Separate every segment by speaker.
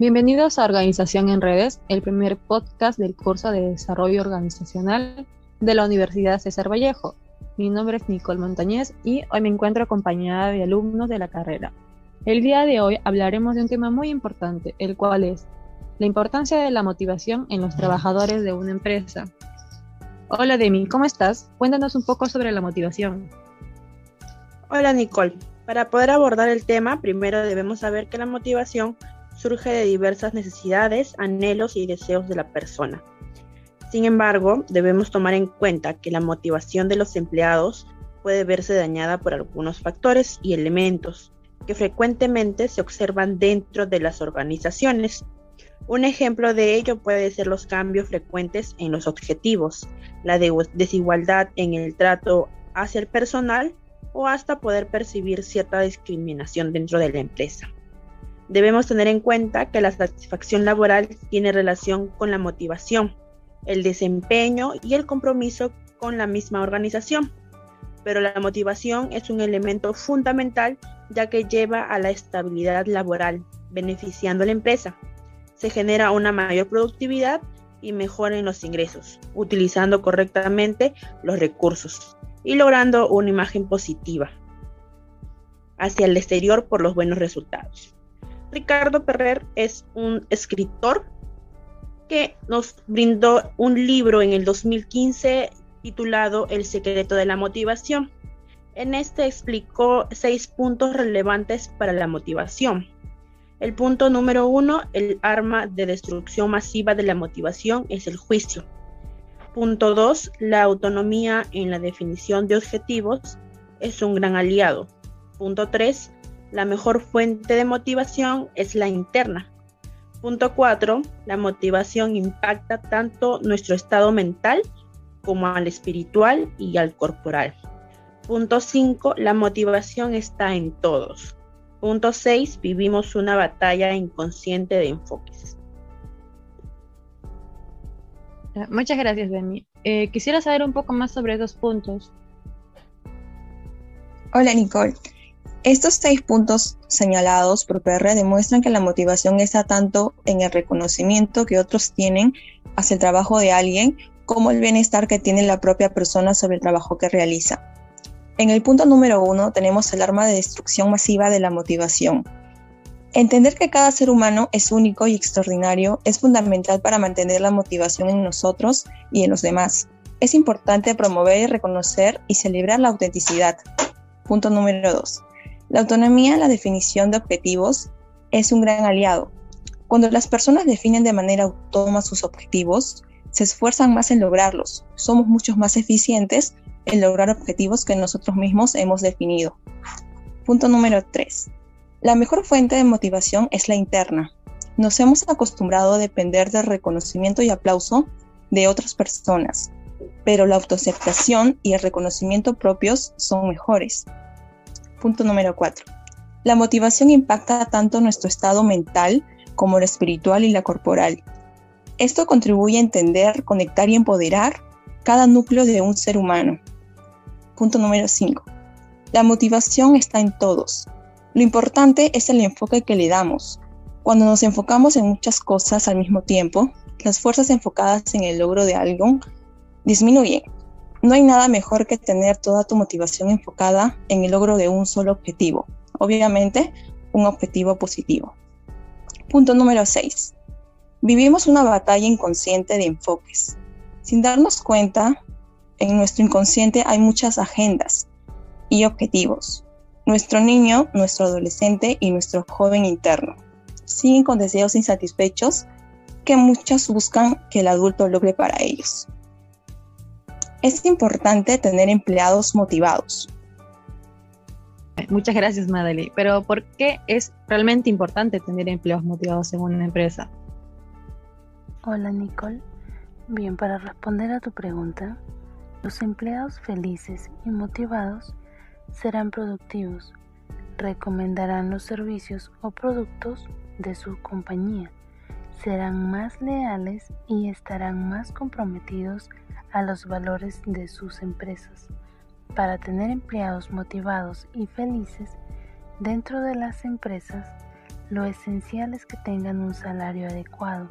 Speaker 1: Bienvenidos a Organización en Redes, el primer podcast del curso de Desarrollo Organizacional de la Universidad César Vallejo. Mi nombre es Nicole Montañez y hoy me encuentro acompañada de alumnos de la carrera. El día de hoy hablaremos de un tema muy importante, el cual es la importancia de la motivación en los trabajadores de una empresa. Hola Demi, ¿cómo estás? Cuéntanos un poco sobre la motivación.
Speaker 2: Hola Nicole. Para poder abordar el tema, primero debemos saber que la motivación surge de diversas necesidades, anhelos y deseos de la persona. Sin embargo, debemos tomar en cuenta que la motivación de los empleados puede verse dañada por algunos factores y elementos que frecuentemente se observan dentro de las organizaciones. Un ejemplo de ello puede ser los cambios frecuentes en los objetivos, la desigualdad en el trato hacia el personal o hasta poder percibir cierta discriminación dentro de la empresa. Debemos tener en cuenta que la satisfacción laboral tiene relación con la motivación, el desempeño y el compromiso con la misma organización. Pero la motivación es un elemento fundamental ya que lleva a la estabilidad laboral, beneficiando a la empresa. Se genera una mayor productividad y mejora en los ingresos, utilizando correctamente los recursos y logrando una imagen positiva hacia el exterior por los buenos resultados. Ricardo Perrer es un escritor que nos brindó un libro en el 2015 titulado El secreto de la motivación. En este explicó seis puntos relevantes para la motivación. El punto número uno, el arma de destrucción masiva de la motivación es el juicio. Punto dos, la autonomía en la definición de objetivos es un gran aliado. Punto tres, la mejor fuente de motivación es la interna. Punto 4. La motivación impacta tanto nuestro estado mental como al espiritual y al corporal. Punto 5. La motivación está en todos. Punto 6. Vivimos una batalla inconsciente de enfoques.
Speaker 1: Muchas gracias, Demi. Eh, quisiera saber un poco más sobre dos puntos.
Speaker 3: Hola, Nicole. Estos seis puntos señalados por PR demuestran que la motivación está tanto en el reconocimiento que otros tienen hacia el trabajo de alguien como el bienestar que tiene la propia persona sobre el trabajo que realiza. En el punto número uno tenemos el arma de destrucción masiva de la motivación. Entender que cada ser humano es único y extraordinario es fundamental para mantener la motivación en nosotros y en los demás. Es importante promover, reconocer y celebrar la autenticidad. Punto número dos. La autonomía en la definición de objetivos es un gran aliado. Cuando las personas definen de manera autónoma sus objetivos, se esfuerzan más en lograrlos. Somos mucho más eficientes en lograr objetivos que nosotros mismos hemos definido. Punto número 3. La mejor fuente de motivación es la interna. Nos hemos acostumbrado a depender del reconocimiento y aplauso de otras personas, pero la autoaceptación y el reconocimiento propios son mejores. Punto número 4. La motivación impacta tanto nuestro estado mental como lo espiritual y la corporal. Esto contribuye a entender, conectar y empoderar cada núcleo de un ser humano. Punto número 5. La motivación está en todos. Lo importante es el enfoque que le damos. Cuando nos enfocamos en muchas cosas al mismo tiempo, las fuerzas enfocadas en el logro de algo disminuyen no hay nada mejor que tener toda tu motivación enfocada en el logro de un solo objetivo. Obviamente, un objetivo positivo. Punto número 6. Vivimos una batalla inconsciente de enfoques. Sin darnos cuenta, en nuestro inconsciente hay muchas agendas y objetivos. Nuestro niño, nuestro adolescente y nuestro joven interno siguen con deseos insatisfechos que muchos buscan que el adulto logre para ellos. Es importante tener empleados motivados.
Speaker 1: Muchas gracias, Madeleine. Pero ¿por qué es realmente importante tener empleados motivados en una empresa?
Speaker 4: Hola, Nicole. Bien, para responder a tu pregunta, los empleados felices y motivados serán productivos, recomendarán los servicios o productos de su compañía, serán más leales y estarán más comprometidos a los valores de sus empresas. Para tener empleados motivados y felices dentro de las empresas, lo esencial es que tengan un salario adecuado,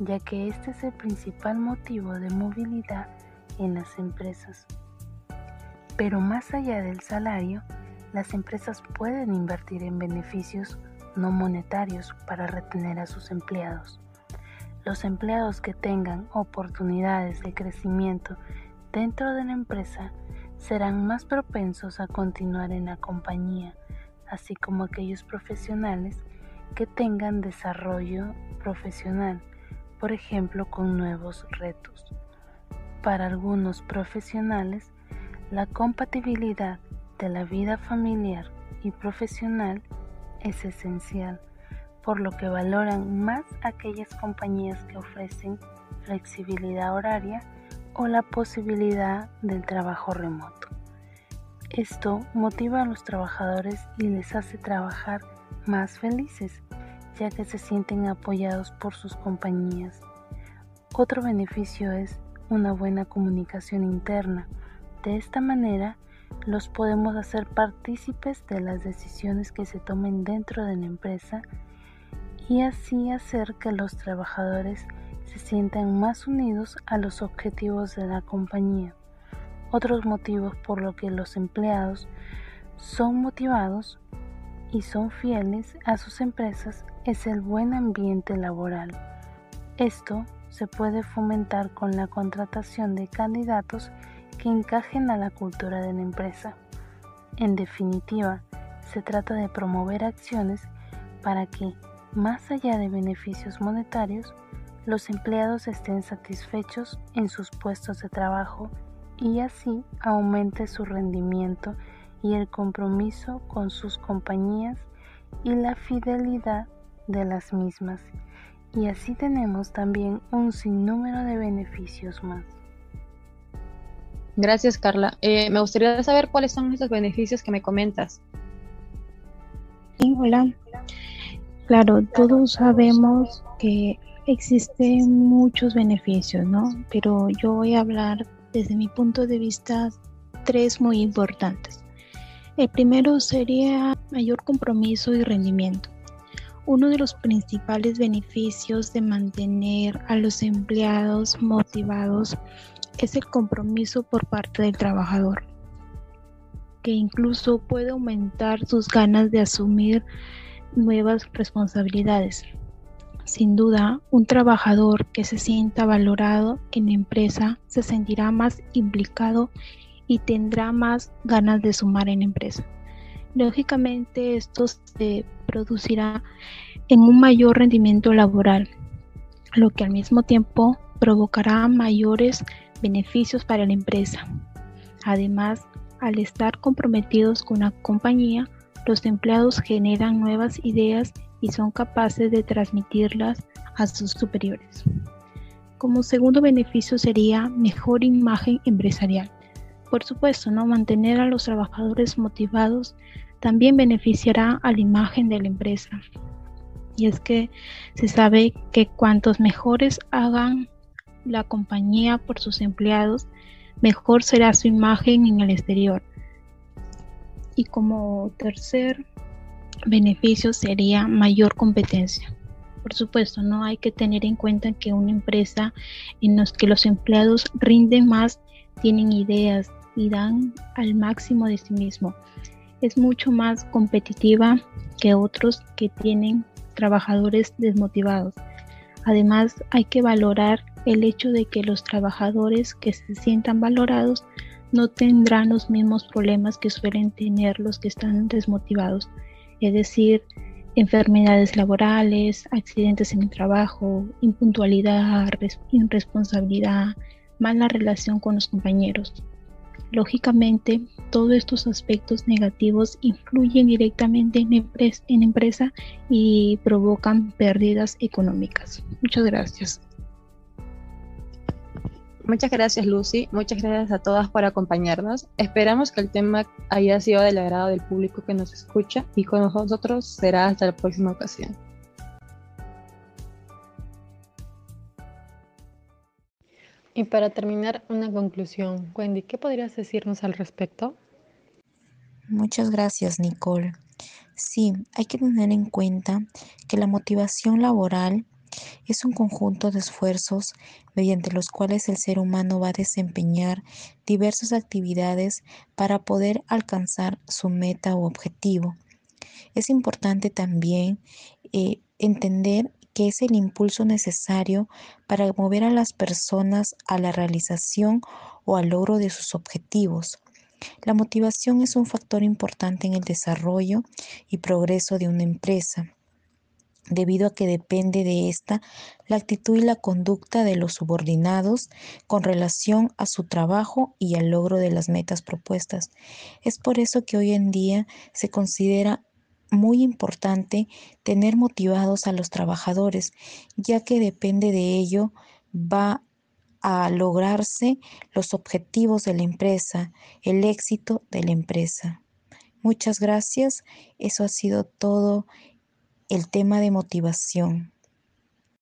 Speaker 4: ya que este es el principal motivo de movilidad en las empresas. Pero más allá del salario, las empresas pueden invertir en beneficios no monetarios para retener a sus empleados. Los empleados que tengan oportunidades de crecimiento dentro de la empresa serán más propensos a continuar en la compañía, así como aquellos profesionales que tengan desarrollo profesional, por ejemplo con nuevos retos. Para algunos profesionales, la compatibilidad de la vida familiar y profesional es esencial, por lo que valoran más aquellas compañías que ofrecen flexibilidad horaria o la posibilidad del trabajo remoto. Esto motiva a los trabajadores y les hace trabajar más felices, ya que se sienten apoyados por sus compañías. Otro beneficio es una buena comunicación interna. De esta manera, los podemos hacer partícipes de las decisiones que se tomen dentro de la empresa y así hacer que los trabajadores se sientan más unidos a los objetivos de la compañía. Otros motivos por los que los empleados son motivados y son fieles a sus empresas es el buen ambiente laboral. Esto se puede fomentar con la contratación de candidatos que encajen a la cultura de la empresa. En definitiva, se trata de promover acciones para que, más allá de beneficios monetarios, los empleados estén satisfechos en sus puestos de trabajo y así aumente su rendimiento y el compromiso con sus compañías y la fidelidad de las mismas. Y así tenemos también un sinnúmero de beneficios más.
Speaker 1: Gracias, Carla. Eh, me gustaría saber cuáles son esos beneficios que me comentas.
Speaker 5: Sí, hola. Claro, todos sabemos que existen muchos beneficios, ¿no? Pero yo voy a hablar desde mi punto de vista tres muy importantes. El primero sería mayor compromiso y rendimiento. Uno de los principales beneficios de mantener a los empleados motivados es el compromiso por parte del trabajador, que incluso puede aumentar sus ganas de asumir nuevas responsabilidades. Sin duda, un trabajador que se sienta valorado en la empresa se sentirá más implicado y tendrá más ganas de sumar en la empresa. Lógicamente, esto se producirá en un mayor rendimiento laboral, lo que al mismo tiempo provocará mayores beneficios para la empresa. Además, al estar comprometidos con la compañía, los empleados generan nuevas ideas y son capaces de transmitirlas a sus superiores. Como segundo beneficio sería mejor imagen empresarial. Por supuesto, ¿no? mantener a los trabajadores motivados también beneficiará a la imagen de la empresa. Y es que se sabe que cuantos mejores hagan la compañía por sus empleados, mejor será su imagen en el exterior. Y como tercer beneficio sería mayor competencia. Por supuesto, no hay que tener en cuenta que una empresa en la que los empleados rinden más, tienen ideas y dan al máximo de sí mismo. Es mucho más competitiva que otros que tienen trabajadores desmotivados. Además, hay que valorar el hecho de que los trabajadores que se sientan valorados no tendrán los mismos problemas que suelen tener los que están desmotivados, es decir, enfermedades laborales, accidentes en el trabajo, impuntualidad, irresponsabilidad, mala relación con los compañeros. Lógicamente, todos estos aspectos negativos influyen directamente en la empresa y provocan pérdidas económicas. Muchas gracias.
Speaker 1: Muchas gracias Lucy, muchas gracias a todas por acompañarnos. Esperamos que el tema haya sido del agrado del público que nos escucha y con nosotros será hasta la próxima ocasión. Y para terminar, una conclusión. Wendy, ¿qué podrías decirnos al respecto?
Speaker 6: Muchas gracias, Nicole. Sí, hay que tener en cuenta que la motivación laboral es un conjunto de esfuerzos mediante los cuales el ser humano va a desempeñar diversas actividades para poder alcanzar su meta o objetivo. Es importante también eh, entender que es el impulso necesario para mover a las personas a la realización o al logro de sus objetivos. La motivación es un factor importante en el desarrollo y progreso de una empresa debido a que depende de esta la actitud y la conducta de los subordinados con relación a su trabajo y al logro de las metas propuestas. Es por eso que hoy en día se considera muy importante tener motivados a los trabajadores, ya que depende de ello va a lograrse los objetivos de la empresa, el éxito de la empresa. Muchas gracias. Eso ha sido todo el tema de motivación.